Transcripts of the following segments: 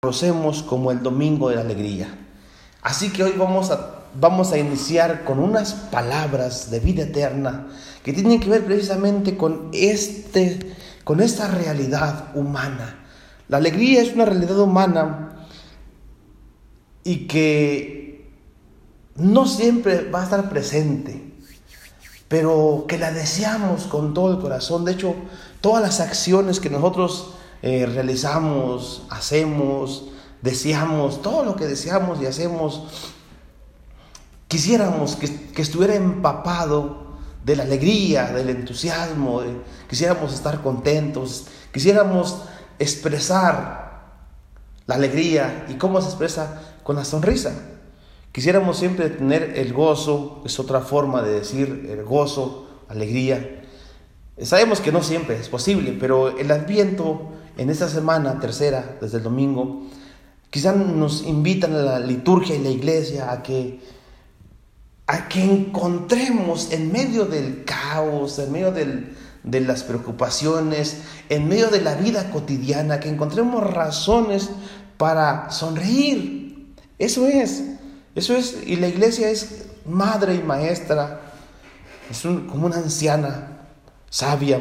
conocemos como el Domingo de la Alegría. Así que hoy vamos a, vamos a iniciar con unas palabras de vida eterna que tienen que ver precisamente con, este, con esta realidad humana. La alegría es una realidad humana y que no siempre va a estar presente, pero que la deseamos con todo el corazón. De hecho, todas las acciones que nosotros eh, realizamos, hacemos, deseamos, todo lo que deseamos y hacemos, quisiéramos que, estuviera empapado de la alegría, del entusiasmo, quisiéramos estar contentos, quisiéramos expresar la alegría y cómo se expresa con la sonrisa. Quisiéramos siempre tener el gozo, es otra forma de decir el gozo, alegría. Sabemos que no siempre es posible, pero el adviento en esta semana tercera, desde el domingo, quizás nos invitan a la liturgia y la iglesia a que, a que encontremos en medio del caos, en medio de las preocupaciones, en medio de la vida cotidiana, que encontremos razones para sonreír. Eso es, eso es, y la iglesia es madre y maestra, es como una anciana sabia,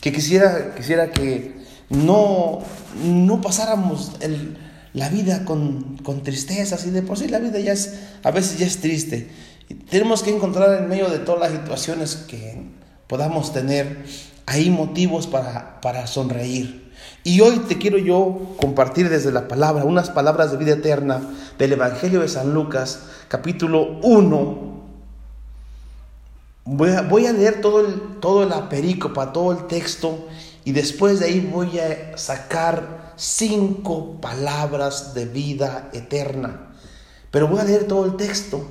que quisiera, quisiera que no, no pasáramos la vida con, con tristezas y de por sí la vida ya es, a veces ya es triste. tenemos que encontrar en medio de todas las situaciones que podamos tener ahí motivos para, para sonreír. Y hoy te quiero yo compartir desde la palabra, unas palabras de vida eterna del Evangelio de San Lucas, capítulo 1. Voy a, voy a leer todo el, todo la perícopa, todo el texto, y después de ahí voy a sacar cinco palabras de vida eterna. Pero voy a leer todo el texto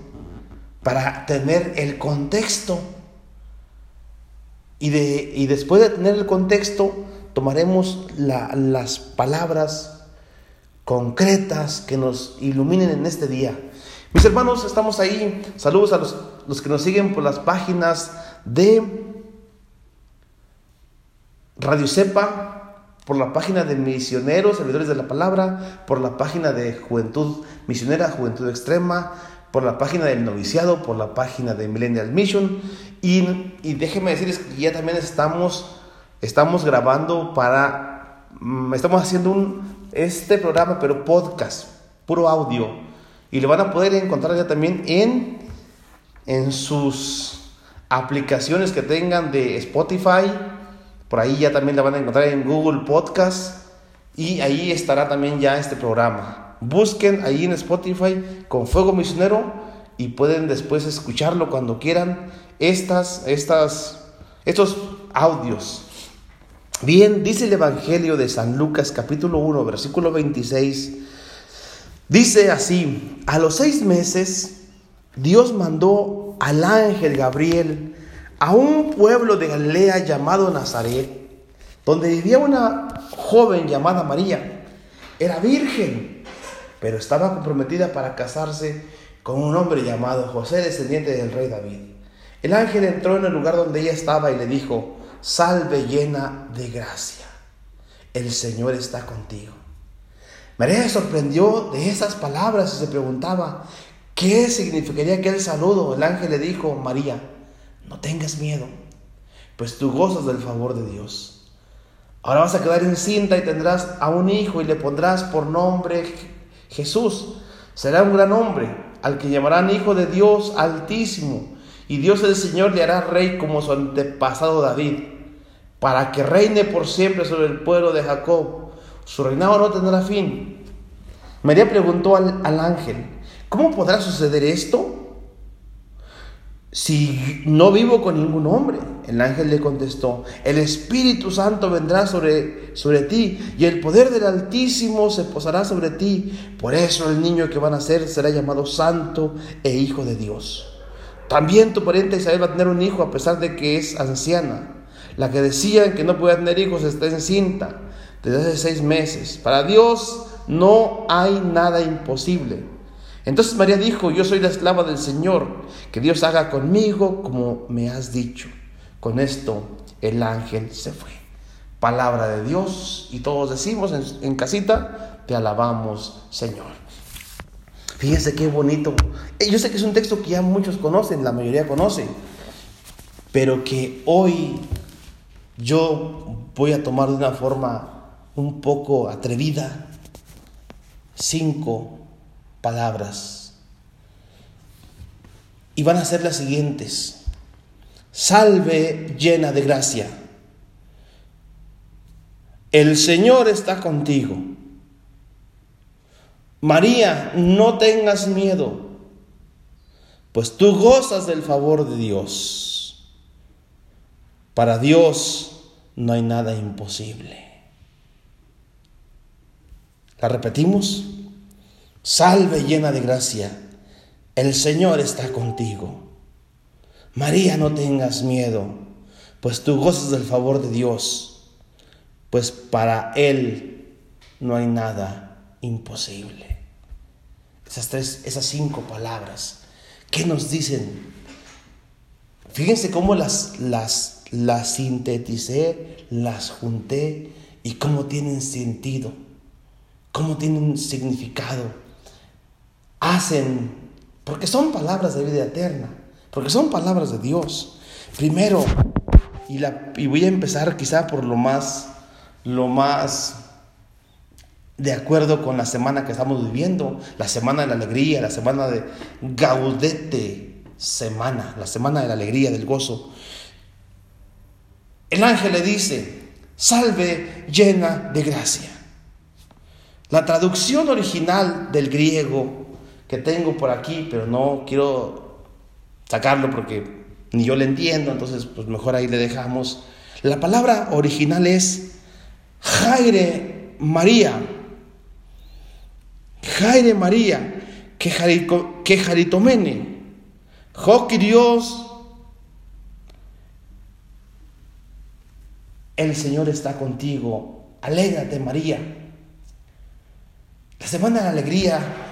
para tener el contexto. Y, de, y después de tener el contexto, tomaremos las palabras concretas que nos iluminen en este día. Mis hermanos, estamos ahí. Saludos a los, los que nos siguen por las páginas de Radio Cepa, por la página de Misioneros, Servidores de la Palabra, por la página de Juventud Misionera, Juventud Extrema, por la página del Noviciado, por la página de Millennial Mission. Y, y déjenme decirles que ya también estamos, estamos grabando para, mm, estamos haciendo un, este programa, pero podcast, puro audio. Y lo van a poder encontrar ya también en, en sus aplicaciones que tengan de Spotify, por ahí ya también la van a encontrar en Google Podcast y ahí estará también ya este programa. Busquen ahí en Spotify con Fuego Misionero y pueden después escucharlo cuando quieran estas, estas, estos audios. Bien, dice el Evangelio de San Lucas capítulo 1 versículo 26. Dice así, a los seis meses Dios mandó al ángel Gabriel a un pueblo de Galilea llamado Nazaret, donde vivía una joven llamada María. Era virgen, pero estaba comprometida para casarse con un hombre llamado José, descendiente del rey David. El ángel entró en el lugar donde ella estaba y le dijo, salve llena de gracia, el Señor está contigo. María se sorprendió de esas palabras y se preguntaba, ¿qué significaría aquel saludo? El ángel le dijo, María, no tengas miedo, pues tú gozas del favor de Dios. Ahora vas a quedar encinta y tendrás a un hijo y le pondrás por nombre Jesús. Será un gran hombre, al que llamarán Hijo de Dios Altísimo. Y Dios el Señor le hará rey como su antepasado David, para que reine por siempre sobre el pueblo de Jacob. Su reinado no tendrá fin. María preguntó al, al ángel, ¿cómo podrá suceder esto? Si no vivo con ningún hombre? El ángel le contestó, el Espíritu Santo vendrá sobre, sobre ti y el poder del Altísimo se posará sobre ti. Por eso el niño que van a nacer será llamado Santo e Hijo de Dios. También tu pariente Isabel va a tener un hijo a pesar de que es anciana. La que decían que no podía tener hijos está encinta desde hace seis meses. Para Dios no hay nada imposible. Entonces María dijo, yo soy la esclava del Señor, que Dios haga conmigo como me has dicho. Con esto el ángel se fue. Palabra de Dios y todos decimos en, casita, te alabamos, Señor. Fíjense qué bonito. Eh, yo sé que es un texto que ya muchos conocen, la mayoría conocen, pero que hoy yo voy a tomar de una forma un poco atrevida cinco palabras. Y van a ser las siguientes. Salve llena de gracia. El Señor está contigo. María, no tengas miedo, pues tú gozas del favor de Dios. Para Dios no hay nada imposible. La repetimos. Salve llena de gracia, el Señor está contigo. María, no tengas miedo, pues tú gozas del favor de Dios, pues para Él no hay nada imposible. Esas tres, esas cinco palabras, ¿qué nos dicen? Fíjense cómo las, las, las sinteticé, las junté y cómo tienen sentido, cómo tienen significado hacen, porque son palabras de vida eterna, porque son palabras de Dios. Primero, y, la, y voy a empezar quizá por lo más, lo más de acuerdo con la semana que estamos viviendo, la semana de la alegría, la semana de gaudete semana, la semana de la alegría, del gozo. El ángel le dice, salve llena de gracia. La traducción original del griego que tengo por aquí, pero no quiero sacarlo porque ni yo le entiendo, entonces pues mejor ahí le dejamos. La palabra original es Jaire María. Jaire María, que, que jaritomene, Dios, el Señor está contigo, alégrate María. La semana de la alegría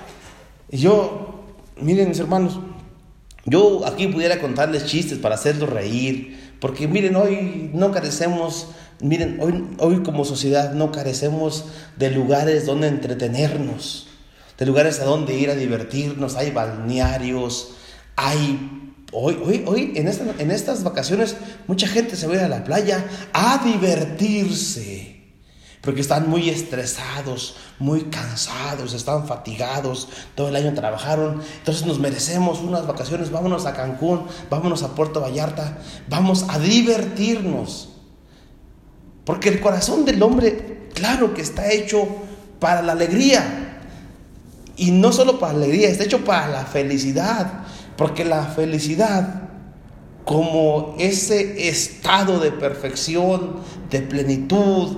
y yo, miren mis hermanos, yo aquí pudiera contarles chistes para hacerlos reír, porque miren, hoy no carecemos, miren, hoy, hoy como sociedad no carecemos de lugares donde entretenernos, de lugares a donde ir a divertirnos, hay balnearios, hay... Hoy, hoy, hoy en, en estas vacaciones mucha gente se va a la playa a divertirse porque están muy estresados, muy cansados, están fatigados, todo el año trabajaron, entonces nos merecemos unas vacaciones, vámonos a Cancún, vámonos a Puerto Vallarta, vamos a divertirnos. Porque el corazón del hombre, claro que está hecho para la alegría. Y no solo para la alegría, está hecho para la felicidad. Porque la felicidad como ese estado de perfección, de plenitud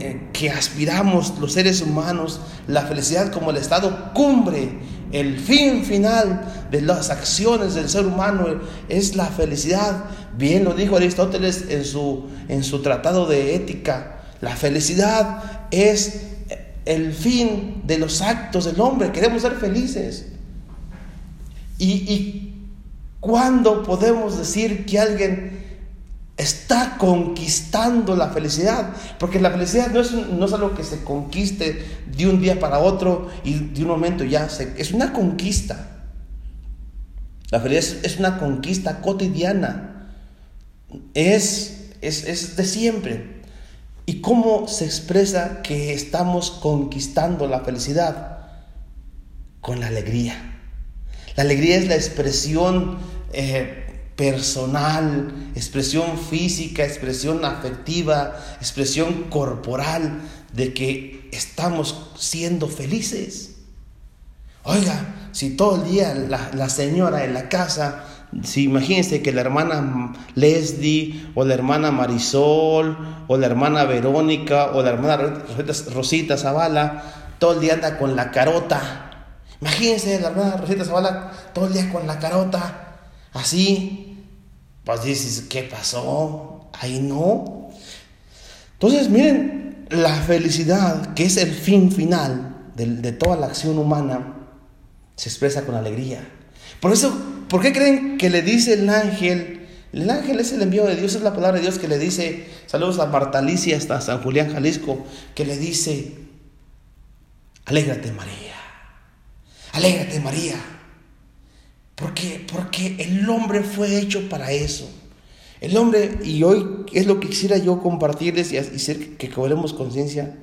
eh, que aspiramos los seres humanos, la felicidad como el estado cumbre, el fin final de las acciones del ser humano es la felicidad. Bien lo dijo Aristóteles en su, en su tratado de ética, la felicidad es el fin de los actos del hombre, queremos ser felices. Y, y ¿Cuándo podemos decir que alguien está conquistando la felicidad? Porque la felicidad no es, no es algo que se conquiste de un día para otro y de un momento ya. Es una conquista. La felicidad es, una conquista cotidiana. Es, es, es de siempre. ¿Y cómo se expresa que estamos conquistando la felicidad? Con la alegría. La alegría es la expresión eh, personal, expresión física, expresión afectiva, expresión corporal de que estamos siendo felices. Oiga, si todo el día la, señora en la casa, si imagínense que la hermana Leslie o la hermana Marisol o la hermana Verónica o la hermana Rosita Zavala, todo el día anda con la carota Imagínense la hermana Rosita Zavala todo el día con la carota, así. Pues dices, ¿qué pasó? Ahí no. Entonces, miren, la felicidad, que es el fin final de, de toda la acción humana, se expresa con alegría. Por eso, ¿por qué creen que le dice el ángel? El ángel es el envío de Dios, es la palabra de Dios que le dice, saludos a Marta Alicia hasta San Julián, Jalisco, que le dice, Alégrate María, alégrate María, porque, porque el hombre fue hecho para eso. El hombre, y hoy es lo que quisiera yo compartirles y hacer que cobremos conciencia,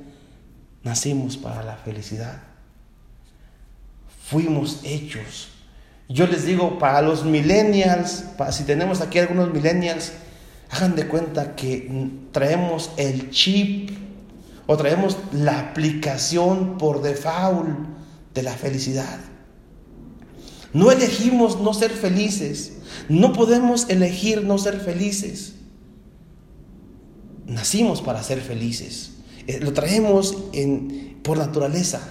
nacimos para la felicidad. Fuimos hechos. Yo les digo, para los millennials, si tenemos aquí algunos millennials, hagan de cuenta que traemos el chip o traemos la aplicación por default de la felicidad. No elegimos no ser felices. No podemos elegir no ser felices. Nacimos para ser felices. Eh, lo traemos en, por naturaleza.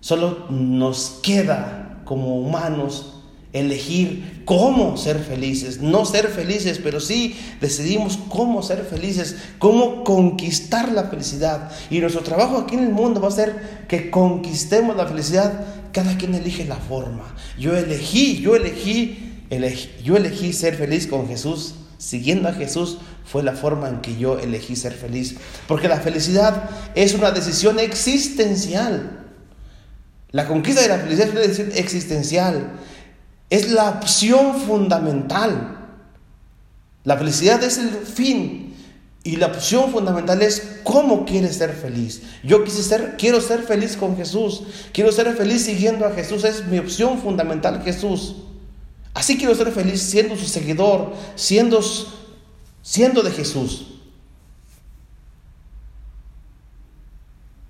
Solo nos queda como humanos elegir cómo ser felices, no ser felices, pero sí decidimos cómo ser felices, cómo conquistar la felicidad. Y nuestro trabajo aquí en el mundo va a ser que conquistemos la felicidad. Cada quien elige la forma. Yo elegí, yo elegí, elegí yo elegí ser feliz con Jesús. Siguiendo a Jesús fue la forma en que yo elegí ser feliz. Porque la felicidad es una decisión existencial. La conquista de la felicidad es una decisión existencial. Es la opción fundamental. La felicidad es el fin. Y la opción fundamental es cómo quieres ser feliz. Yo quise ser, quiero ser feliz con Jesús. Quiero ser feliz siguiendo a Jesús. Es mi opción fundamental Jesús. Así quiero ser feliz siendo su seguidor, siendo, siendo de Jesús.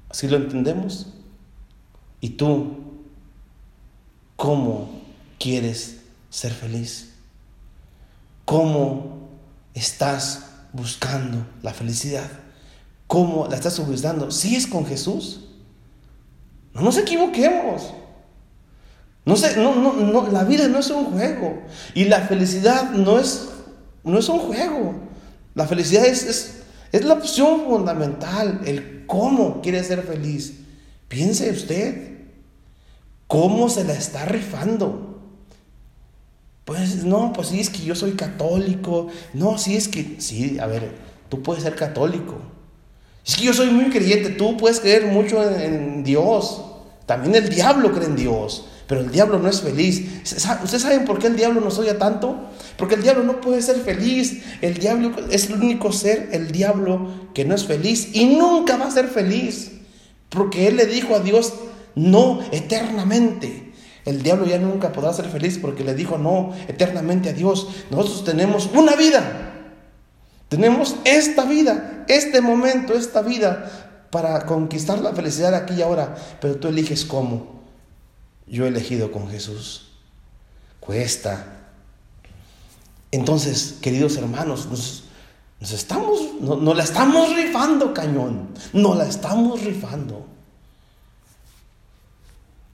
¿Así lo entendemos? ¿Y tú cómo quieres ser feliz? ¿Cómo estás buscando la felicidad? ¿Cómo la estás buscando? Si es con Jesús, no nos equivoquemos. No, sé, no, no, no, la vida no es un juego. Y la felicidad no es, no es un juego. La felicidad es, es, es la opción fundamental, el cómo quiere ser feliz. Piense usted, ¿cómo se la está rifando? Pues no, pues sí, es que yo soy católico. No, sí, es que, sí, a ver, tú puedes ser católico. Es que yo soy muy creyente, tú puedes creer mucho en, Dios. También el diablo cree en Dios, pero el diablo no es feliz. ¿Ustedes saben por qué el diablo nos odia tanto? Porque el diablo no puede ser feliz. El diablo es el único ser, el diablo, que no es feliz y nunca va a ser feliz. Porque él le dijo a Dios, no, eternamente. El diablo ya nunca podrá ser feliz porque le dijo no eternamente a Dios. Nosotros tenemos una vida. Tenemos esta vida, este momento, esta vida para conquistar la felicidad aquí y ahora. Pero tú eliges cómo. Yo he elegido con Jesús. Cuesta. Entonces, queridos hermanos, nos, estamos, no, no la estamos rifando, cañón. No la estamos rifando.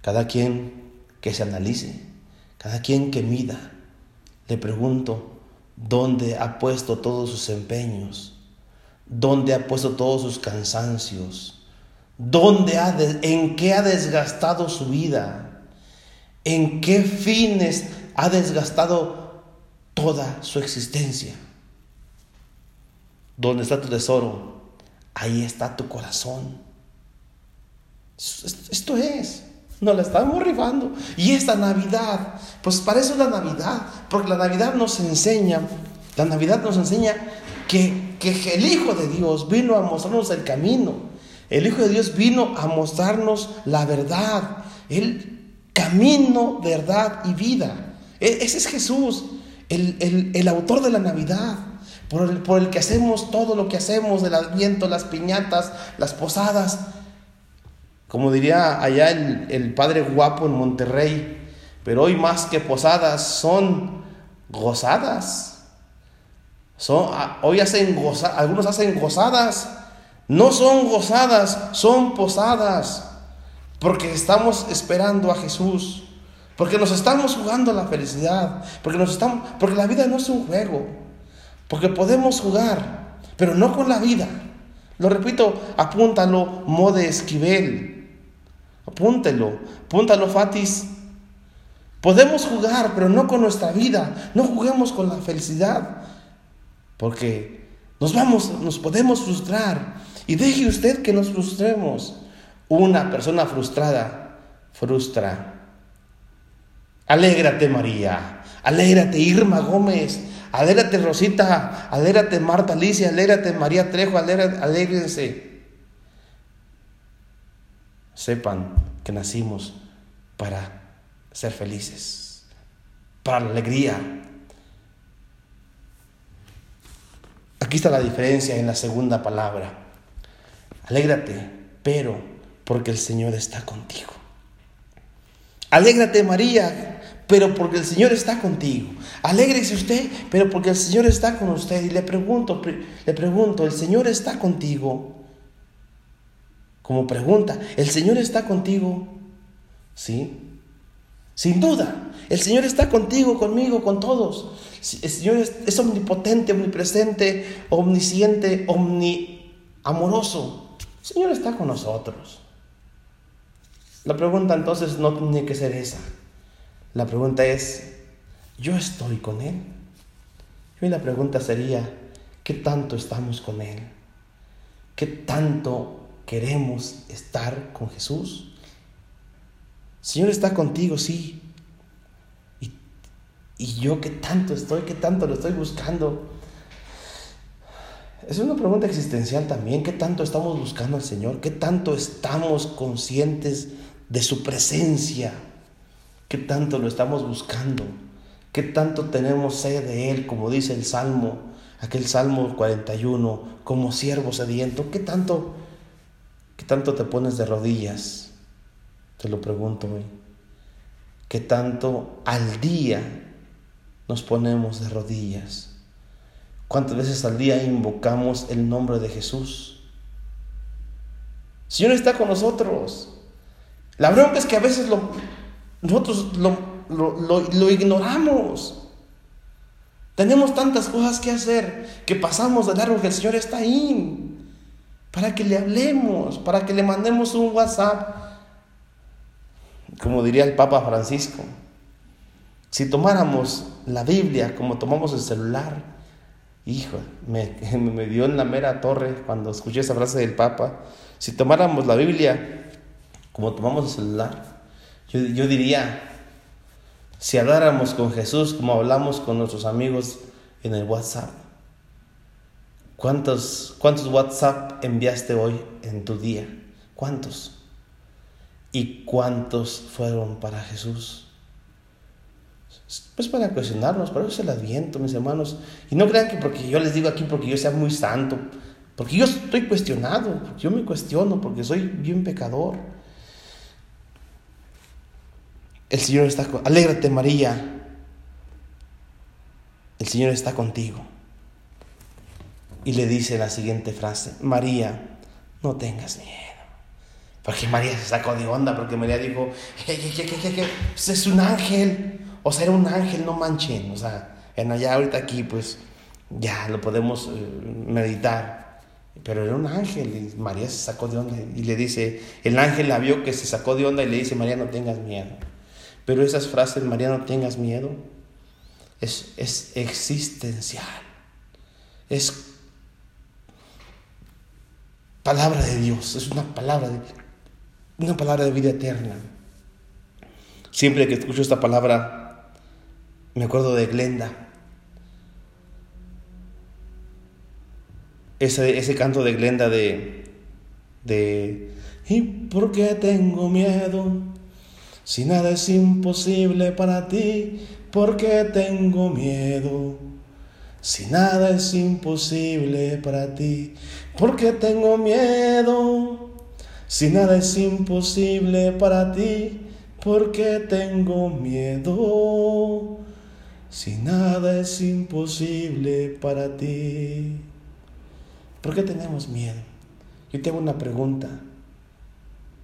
Cada quien que se analice, cada quien que mida. Le pregunto, ¿dónde ha puesto todos sus empeños? ¿Dónde ha puesto todos sus cansancios? ¿Dónde ha ¿En qué ha desgastado su vida? ¿En qué fines ha desgastado toda su existencia? ¿Dónde está tu tesoro? Ahí está tu corazón. Esto es. Nos la estamos rifando. Y esta Navidad, pues para eso es la Navidad, porque la Navidad nos enseña, la Navidad nos enseña que, que el Hijo de Dios vino a mostrarnos el camino. El Hijo de Dios vino a mostrarnos la verdad, el camino, verdad y vida. E, ese es Jesús, el, el, autor de la Navidad, por el, por el que hacemos todo lo que hacemos, el adviento, las piñatas, las posadas. Como diría allá el, padre guapo en Monterrey, pero hoy más que posadas son gozadas. Son, ah, hoy hacen goza, algunos hacen gozadas. No son gozadas, son posadas. Porque estamos esperando a Jesús. Porque nos estamos jugando la felicidad. Porque, nos estamos, porque la vida no es un juego. Porque podemos jugar, pero no con la vida. Lo repito, apúntalo, mode Esquivel. Apúntelo, apúntalo, Fatis. Podemos jugar, pero no con nuestra vida. No juguemos con la felicidad. Porque nos vamos, nos podemos frustrar. Y deje usted que nos frustremos. Una persona frustrada frustra. Alégrate María, alégrate Irma Gómez, alégrate Rosita, alégrate Marta Alicia, alégrate María Trejo, alégrense. Sepan que nacimos para ser felices, para la alegría. Aquí está la diferencia en la segunda palabra. Alégrate, pero porque el Señor está contigo. Alégrate María, pero porque el Señor está contigo. Alégrese usted, pero porque el Señor está con usted. Y le pregunto, le pregunto, ¿el Señor está contigo? Como pregunta, ¿el Señor está contigo? ¿Sí? Sin duda, el Señor está contigo, conmigo, con todos. El Señor es, omnipotente, omnipresente, omnisciente, omniamoroso. El Señor está con nosotros. La pregunta entonces no tiene que ser esa. La pregunta es, ¿yo estoy con Él? Y la pregunta sería, ¿qué tanto estamos con Él? ¿Qué tanto queremos estar con Jesús? Señor está contigo, sí. Y, yo qué tanto estoy, qué tanto lo estoy buscando. Es una pregunta existencial también. ¿Qué tanto estamos buscando al Señor? ¿Qué tanto estamos conscientes de su presencia? ¿Qué tanto lo estamos buscando? ¿Qué tanto tenemos sed de Él, como dice el Salmo, aquel Salmo 41, como siervo sediento? ¿Qué tanto, qué tanto te pones de rodillas? Te lo pregunto hoy. ¿Qué tanto al día nos ponemos de rodillas? ¿Cuántas veces al día invocamos el nombre de Jesús? El Señor está con nosotros. La bronca es que a veces nosotros lo, lo ignoramos. Tenemos tantas cosas que hacer que pasamos de largo que el Señor está ahí. Para que le hablemos, para que le mandemos un WhatsApp, como diría el Papa Francisco, si tomáramos la Biblia como tomamos el celular, hijo, me, me, dio en la mera torre cuando escuché esa frase del Papa, si tomáramos la Biblia como tomamos el celular, yo, yo diría, si habláramos con Jesús como hablamos con nuestros amigos en el WhatsApp, ¿cuántos, cuántos WhatsApp enviaste hoy en tu día? ¿Cuántos? ¿Y cuántos fueron para Jesús? Pues para cuestionarnos, por eso es el adviento, mis hermanos. Y no crean que porque yo les digo aquí, porque yo sea muy santo, porque yo estoy cuestionado, yo me cuestiono, porque soy bien pecador. El Señor está con... Alégrate María. El Señor está contigo. Y le dice la siguiente frase, María, no tengas miedo. Porque María se sacó de onda, porque María dijo, pues es un ángel. O sea, era un ángel, no manchen. O sea, en allá ahorita aquí, pues ya lo podemos eh, meditar. Pero era un ángel y María se sacó de onda y le dice, el ángel la vio que se sacó de onda y le dice, María, no tengas miedo. Pero esas frases, María, no tengas miedo, es, es existencial. Es palabra de Dios, es una palabra de una palabra de vida eterna. Siempre que escucho esta palabra, me acuerdo de Glenda. Ese, ese canto de Glenda de, de ¿Y por qué tengo miedo? Si nada es imposible para ti, ¿por qué tengo miedo? Si nada es imposible para ti, ¿por qué tengo miedo? Si nada es imposible para ti, ¿por qué tengo miedo? Si nada es imposible para ti, ¿por qué tenemos miedo? Yo te hago una pregunta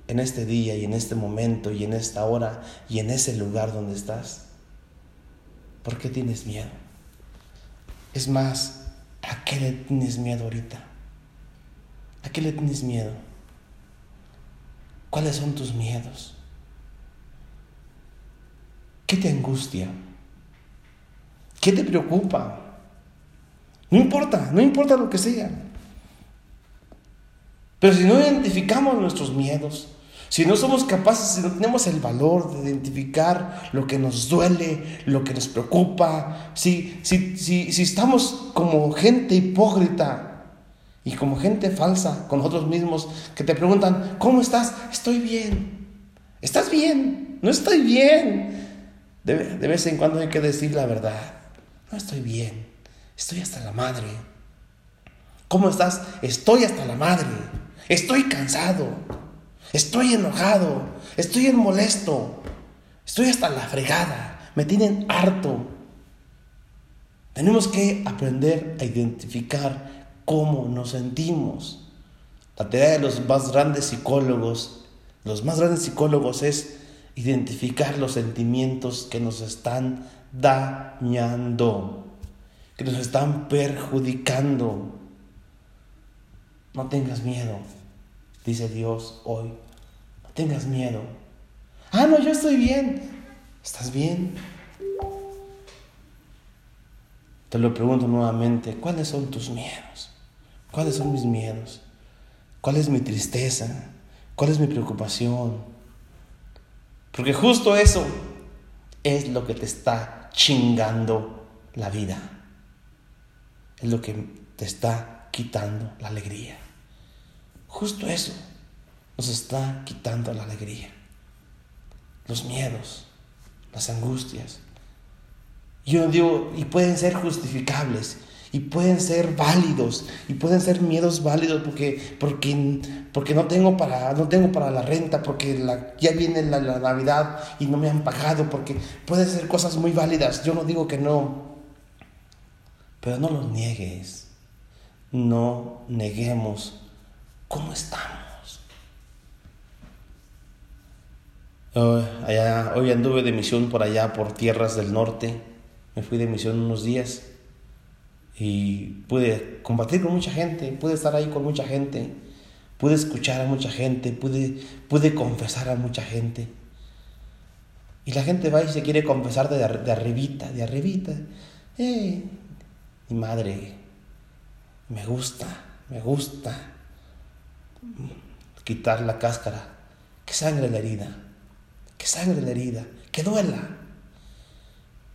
en este día y en este momento y en esta hora y en ese lugar donde estás. ¿Por qué tienes miedo? Es más, ¿a qué le tienes miedo ahorita? ¿A qué le tienes miedo? ¿Cuáles son tus miedos? ¿Qué te angustia? ¿Qué te preocupa? No importa, no importa lo que sea. Pero si no identificamos nuestros miedos, si no somos capaces, si no tenemos el valor de identificar lo que nos duele, lo que nos preocupa, si, si, si, si estamos como gente hipócrita y como gente falsa con nosotros mismos que te preguntan, ¿cómo estás? Estoy bien. ¿Estás bien? No estoy bien. De, de vez en cuando hay que decir la verdad. No estoy bien. Estoy hasta la madre. ¿Cómo estás? Estoy hasta la madre. Estoy cansado. Estoy enojado, estoy en molesto, estoy hasta la fregada, me tienen harto. Tenemos que aprender a identificar cómo nos sentimos. La tarea de los más grandes psicólogos, los más grandes psicólogos es identificar los sentimientos que nos están dañando, que nos están perjudicando. No tengas miedo, dice Dios hoy tengas miedo. Ah, no, yo estoy bien. ¿Estás bien? Te lo pregunto nuevamente, ¿cuáles son tus miedos? ¿Cuáles son mis miedos? ¿Cuál es mi tristeza? ¿Cuál es mi preocupación? Porque justo eso es lo que te está chingando la vida. Es lo que te está quitando la alegría. Justo eso nos está quitando la alegría, los miedos, las angustias. Yo digo, y pueden ser justificables, y pueden ser válidos, y pueden ser miedos válidos porque, porque, porque no, tengo para, no tengo para la renta, porque ya viene la, la Navidad y no me han pagado, porque pueden ser cosas muy válidas. Yo no digo que no, pero no los niegues, no neguemos cómo estamos. Allá, hoy anduve de misión por allá, por tierras del norte. Me fui de misión unos días y pude compartir con mucha gente, pude estar ahí con mucha gente, pude escuchar a mucha gente, pude, pude confesar a mucha gente. Y la gente va y se quiere confesar de, de arribita, de arribita. Eh, mi madre, me gusta, me gusta quitar la cáscara, que sangre la herida que sangre la herida, que duela.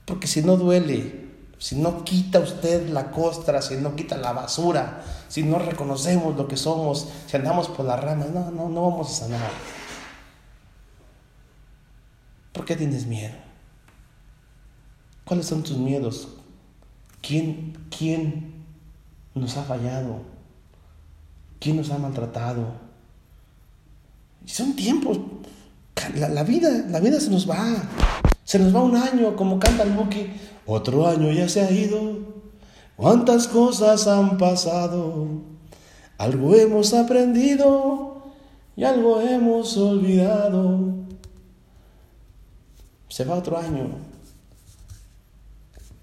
Porque si no duele, si no quita usted la costra, si no quita la basura, si no reconocemos lo que somos, si andamos por las ramas, no, no, no vamos a sanar. ¿Por qué tienes miedo? ¿Cuáles son tus miedos? ¿Quién, quién nos ha fallado? ¿Quién nos ha maltratado? Son tiempos la, vida, la vida se nos va. Se nos va un año, como canta el Buki. Otro año ya se ha ido. Cuántas cosas han pasado. Algo hemos aprendido y algo hemos olvidado. Se va otro año.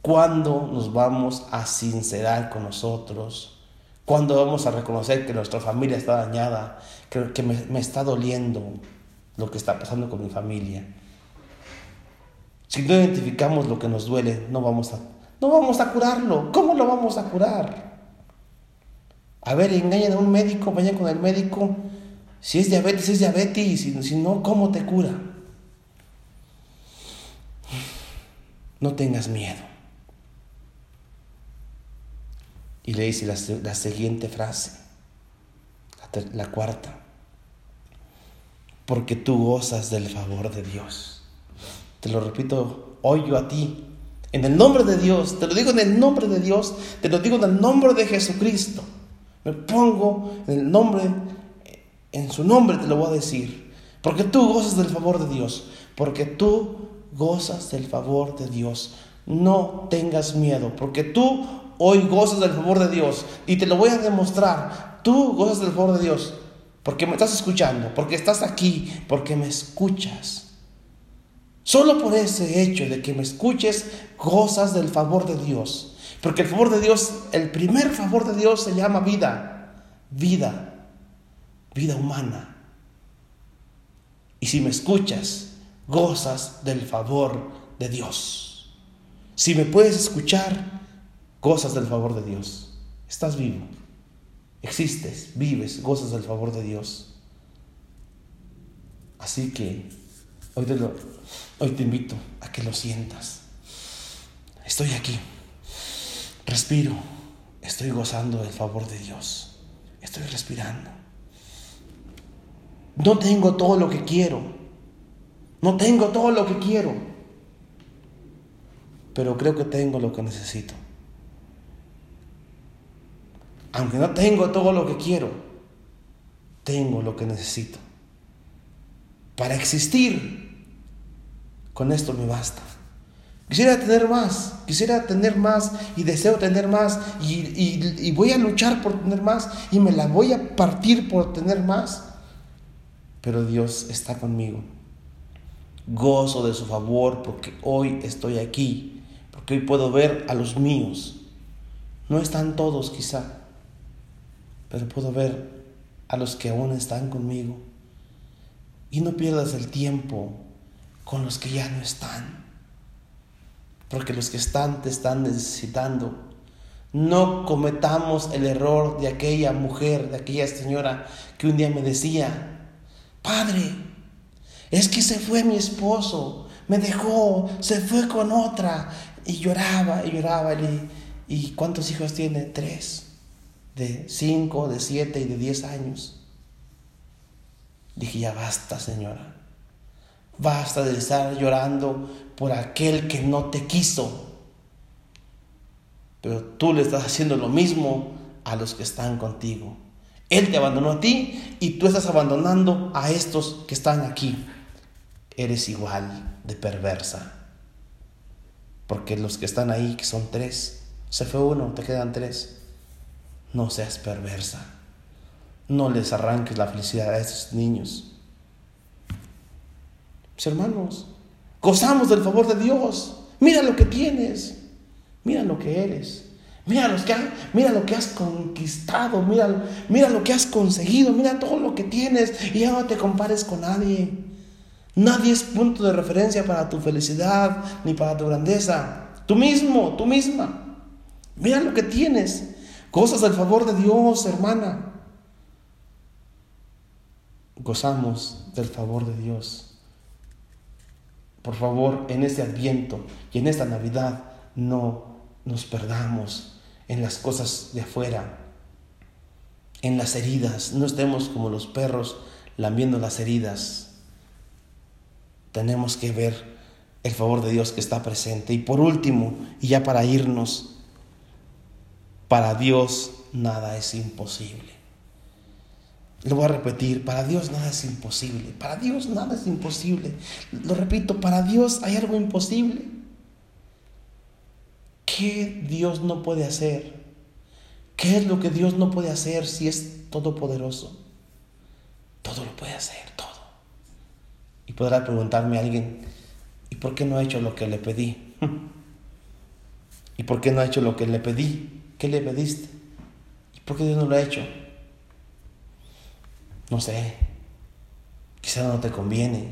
¿Cuándo nos vamos a sincerar con nosotros? ¿Cuándo vamos a reconocer que nuestra familia está dañada? Que, me, me está doliendo lo que está pasando con mi familia. Si no identificamos lo que nos duele, no vamos a, no vamos a curarlo. ¿Cómo lo vamos a curar? A ver, engañan a un médico, vayan con el médico. Si es diabetes, es diabetes. Si, si no, ¿cómo te cura? No tengas miedo. Y le dice la, siguiente frase, la cuarta porque tú gozas del favor de Dios. Te lo repito hoy yo a ti, en el nombre de Dios, te lo digo en el nombre de Dios, te lo digo en el nombre de Jesucristo. Me pongo en el nombre, en su nombre te lo voy a decir, porque tú gozas del favor de Dios, porque tú gozas del favor de Dios. No tengas miedo, porque tú hoy gozas del favor de Dios y te lo voy a demostrar. Tú gozas del favor de Dios porque me estás escuchando, porque estás aquí, porque me escuchas. Solo por ese hecho de que me escuches, gozas del favor de Dios. Porque el favor de Dios, el primer favor de Dios se llama vida, vida, vida humana. Y si me escuchas, gozas del favor de Dios. Si me puedes escuchar, gozas del favor de Dios. Estás vivo. Existes, vives, gozas del favor de Dios. Así que hoy te, hoy te invito a que lo sientas. Estoy aquí, respiro, estoy gozando del favor de Dios, estoy respirando. No tengo todo lo que quiero, no tengo todo lo que quiero, pero creo que tengo lo que necesito. Aunque no tengo todo lo que quiero, tengo lo que necesito. Para existir, con esto me basta. Quisiera tener más, quisiera tener más y deseo tener más y, voy a luchar por tener más y me la voy a partir por tener más. Pero Dios está conmigo. Gozo de su favor porque hoy estoy aquí, porque hoy puedo ver a los míos. No están todos quizá, pero puedo ver a los que aún están conmigo. Y no pierdas el tiempo con los que ya no están, porque los que están te están necesitando. No cometamos el error de aquella mujer, de aquella señora que un día me decía, Padre, es que se fue mi esposo, me dejó, se fue con otra. Y lloraba y lloraba. Y, ¿Y cuántos hijos tiene? Tres de 5, de 7 y de 10 años. Dije, ya basta, señora. Basta de estar llorando por aquel que no te quiso. Pero tú le estás haciendo lo mismo a los que están contigo. Él te abandonó a ti y tú estás abandonando a estos que están aquí. Eres igual de perversa. Porque los que están ahí, que son tres, se fue uno, te quedan tres. No seas perversa. No les arranques la felicidad a estos niños. Mis hermanos, gozamos del favor de Dios. Mira lo que tienes. Mira lo que eres. Mira, que mira lo que has conquistado. Mira, mira lo que has conseguido. Mira todo lo que tienes. Y ya no te compares con nadie. Nadie es punto de referencia para tu felicidad ni para tu grandeza. Tú mismo, tú misma. Mira lo que tienes. Cosas del favor de Dios, hermana. Gozamos del favor de Dios. Por favor, en este adviento y en esta Navidad no nos perdamos en las cosas de afuera, en las heridas. No estemos como los perros lambiendo las heridas. Tenemos que ver el favor de Dios que está presente. Y por último, y ya para irnos, para Dios nada es imposible. Lo voy a repetir, para Dios nada es imposible. Para Dios nada es imposible. Lo repito, para Dios hay algo imposible. ¿Qué Dios no puede hacer? ¿Qué es lo que Dios no puede hacer si es todopoderoso? Todo lo puede hacer, todo. Y podrá preguntarme a alguien, ¿y por qué no ha hecho lo que le pedí? ¿Y por qué no ha hecho lo que le pedí? ¿Qué le pediste? ¿Y por qué Dios no lo ha hecho? No sé. Quizá no te conviene.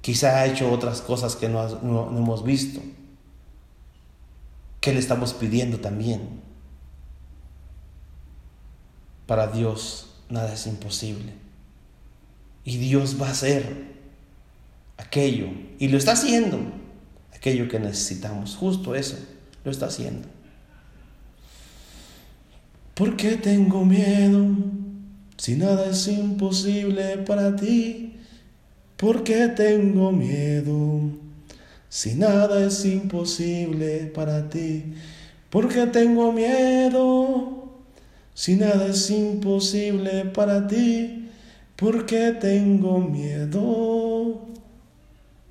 Quizá ha hecho otras cosas que no, no hemos visto. ¿Qué le estamos pidiendo también? Para Dios nada es imposible. Y Dios va a hacer aquello, y lo está haciendo, aquello que necesitamos. Justo eso, lo está haciendo. ¿Por qué tengo miedo? Si nada es imposible para ti, ¿por qué tengo miedo? Si nada es imposible para ti, ¿por qué tengo miedo? Si nada es imposible para ti, ¿por qué tengo miedo?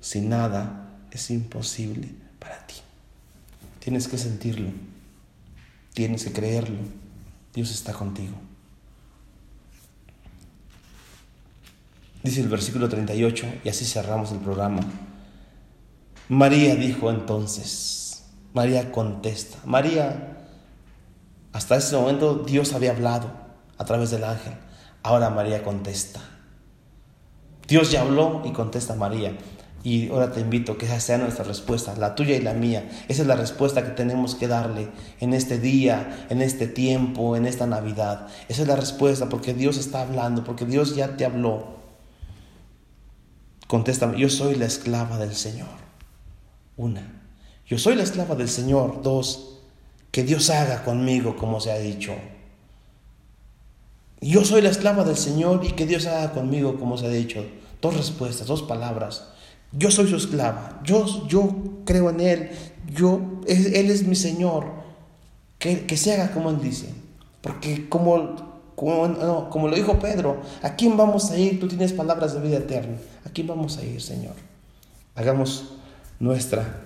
Si nada es imposible para ti. Tienes que sentirlo, tienes que creerlo Dios está contigo. Dice el versículo 38, y así cerramos el programa. María dijo entonces, María contesta. María, hasta ese momento Dios había hablado a través del ángel. Ahora María contesta. Dios ya habló y contesta María. Y ahora te invito a que esa sea nuestra respuesta, la tuya y la mía. Esa es la respuesta que tenemos que darle en este día, en este tiempo, en esta Navidad. Esa es la respuesta porque Dios está hablando, porque Dios ya te habló. Contéstame, yo soy la esclava del Señor. Una, yo soy la esclava del Señor. Dos, que Dios haga conmigo como se ha dicho. Yo soy la esclava del Señor y que Dios haga conmigo como se ha dicho. Dos respuestas, dos palabras. Yo soy su esclava, yo, yo creo en Él, yo, Él es mi Señor. Que, que se haga como Él dice. Porque como, como, como lo dijo Pedro, ¿a quién vamos a ir? Tú tienes palabras de vida eterna. ¿A quién vamos a ir, Señor? Hagamos nuestra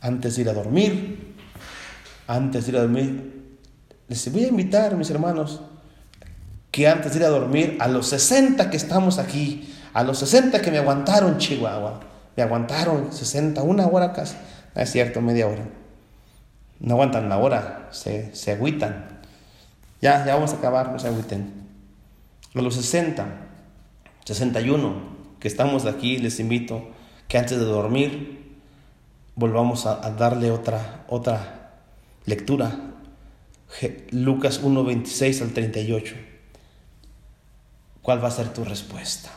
antes de ir a dormir. Antes de ir a dormir. Les voy a invitar, mis hermanos, que antes de ir a dormir, a los 60 que estamos aquí, a los 60 que me aguantaron Chihuahua, me aguantaron 60, una hora casi. es cierto, media hora. No aguantan la hora, se, se agüitan. Ya, ya vamos a acabar, no se agüiten. A los 60, 61 que estamos aquí, les invito que antes de dormir volvamos a, darle otra, otra lectura. Lucas 1, 26 al 38. ¿Cuál va a ser tu respuesta?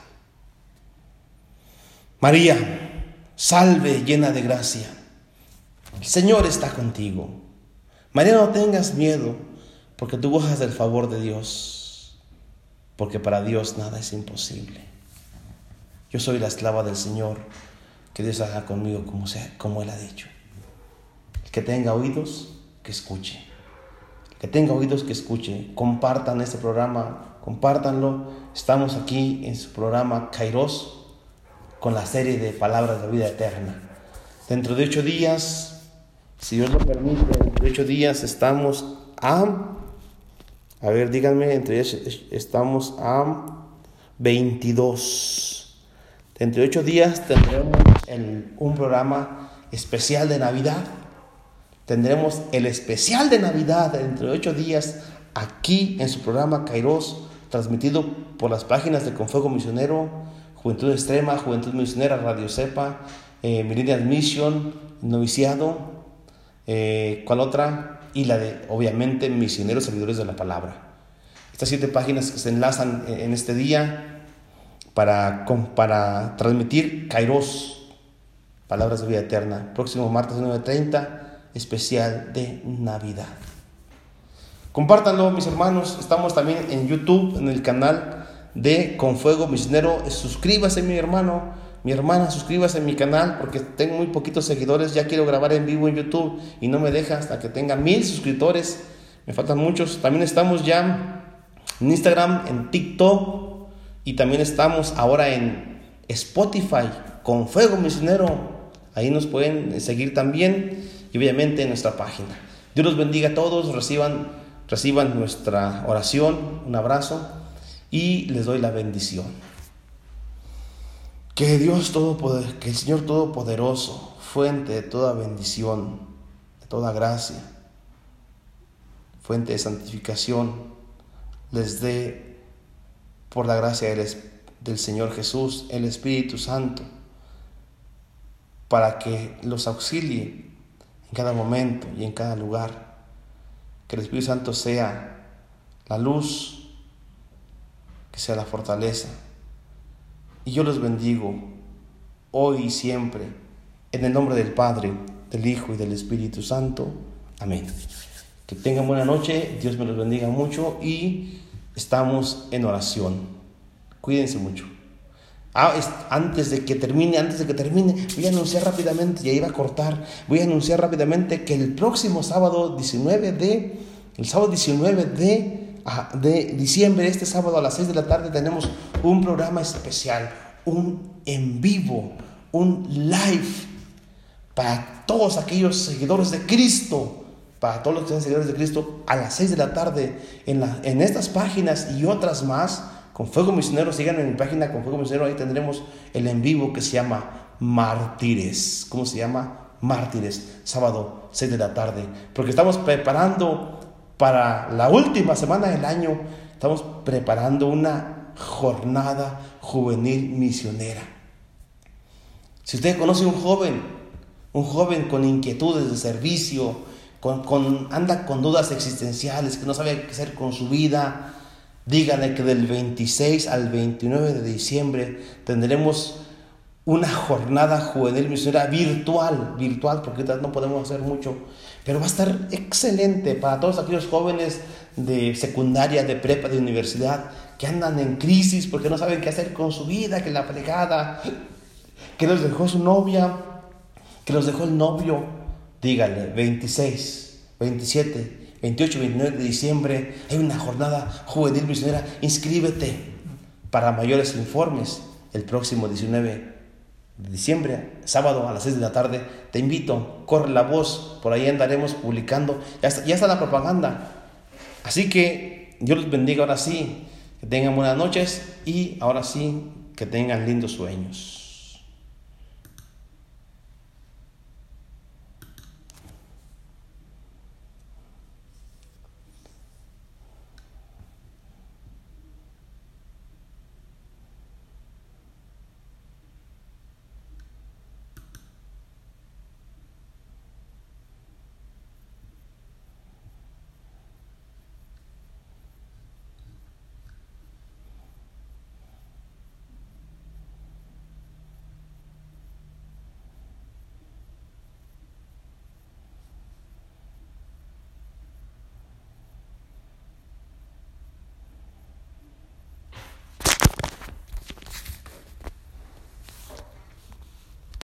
María, salve llena de gracia. El Señor está contigo. María, no tengas miedo, porque tú gozas del favor de Dios, porque para Dios nada es imposible. Yo soy la esclava del Señor, que Dios haga conmigo como, sea, como Él ha dicho. El que tenga oídos, que escuche. El que tenga oídos, que escuche. Compartan este programa, compártanlo. Estamos aquí en su programa Kairos con la serie de palabras de vida eterna. Dentro de ocho días, si Dios lo permite, dentro de ocho días estamos a, a ver, díganme, entre estamos a 22. Dentro de ocho días tendremos un programa especial de Navidad. Tendremos el especial de Navidad dentro de ocho días aquí en su programa Kairos, transmitido por las páginas de Confuego Misionero Juventud Extrema, Juventud Misionera, Radio Cepa, eh, Mission, Noviciado, eh, ¿cuál otra? Y la de, obviamente, Misioneros Servidores de la Palabra. Estas siete páginas se enlazan en este día para, para transmitir Kairos, Palabras de Vida Eterna. Próximo martes 9.30, especial de Navidad. Compártanlo, mis hermanos. Estamos también en YouTube, en el canal de Con Fuego Misionero. Suscríbase, mi hermano, mi hermana, suscríbase a mi canal porque tengo muy poquitos seguidores. Ya quiero grabar en vivo en YouTube y no me deja hasta que tenga mil suscriptores. Me faltan muchos. También estamos ya en Instagram, en TikTok y también estamos ahora en Spotify con Fuego Misionero. Ahí nos pueden seguir también y obviamente en nuestra página. Dios los bendiga a todos, reciban, reciban nuestra oración, un abrazo y les doy la bendición. Que Dios Todopoderoso, que el Señor Todopoderoso, fuente de toda bendición, de toda gracia, fuente de santificación, les dé por la gracia del Señor Jesús el Espíritu Santo, para que los auxilie en cada momento y en cada lugar. Que el Espíritu Santo sea la luz que sea la fortaleza. Y yo los bendigo hoy y siempre, en el nombre del Padre, del Hijo y del Espíritu Santo. Amén. Que tengan buena noche, Dios me los bendiga mucho y estamos en oración. Cuídense mucho. Ah, antes de que termine, antes de que termine, voy a anunciar rápidamente, ya iba a cortar, voy a anunciar rápidamente que el próximo sábado 19 de, el sábado 19 de de diciembre, este sábado a las 6 de la tarde, tenemos un programa especial, un en vivo, un live para todos aquellos seguidores de Cristo, para todos los que sean seguidores de Cristo, a las 6 de la tarde en, la, en estas páginas y otras más, con Fuego Misionero, sigan en mi página con Fuego Misionero, ahí tendremos el en vivo que se llama Mártires. ¿Cómo se llama? Mártires, sábado 6 de la tarde, porque estamos preparando para la última semana del año estamos preparando una jornada juvenil misionera. Si usted conoce un joven, un joven con inquietudes de servicio, con, anda con dudas existenciales, que no sabe qué hacer con su vida, dígale que del 26 al 29 de diciembre tendremos una jornada juvenil misionera virtual, virtual, porque no podemos hacer mucho, pero va a estar excelente para todos aquellos jóvenes de secundaria, de prepa, de universidad, que andan en crisis porque no saben qué hacer con su vida, que la fregada, que los dejó su novia, que los dejó el novio, dígale, 26, 27, 28, 29 de diciembre, hay una jornada juvenil misionera, inscríbete para mayores informes el próximo 19 de diciembre, sábado a las 6 de la tarde. Te invito, corre la voz, por ahí andaremos publicando. Ya está, ya está la propaganda. Así que Dios los bendiga ahora sí. Que tengan buenas noches y ahora sí que tengan lindos sueños.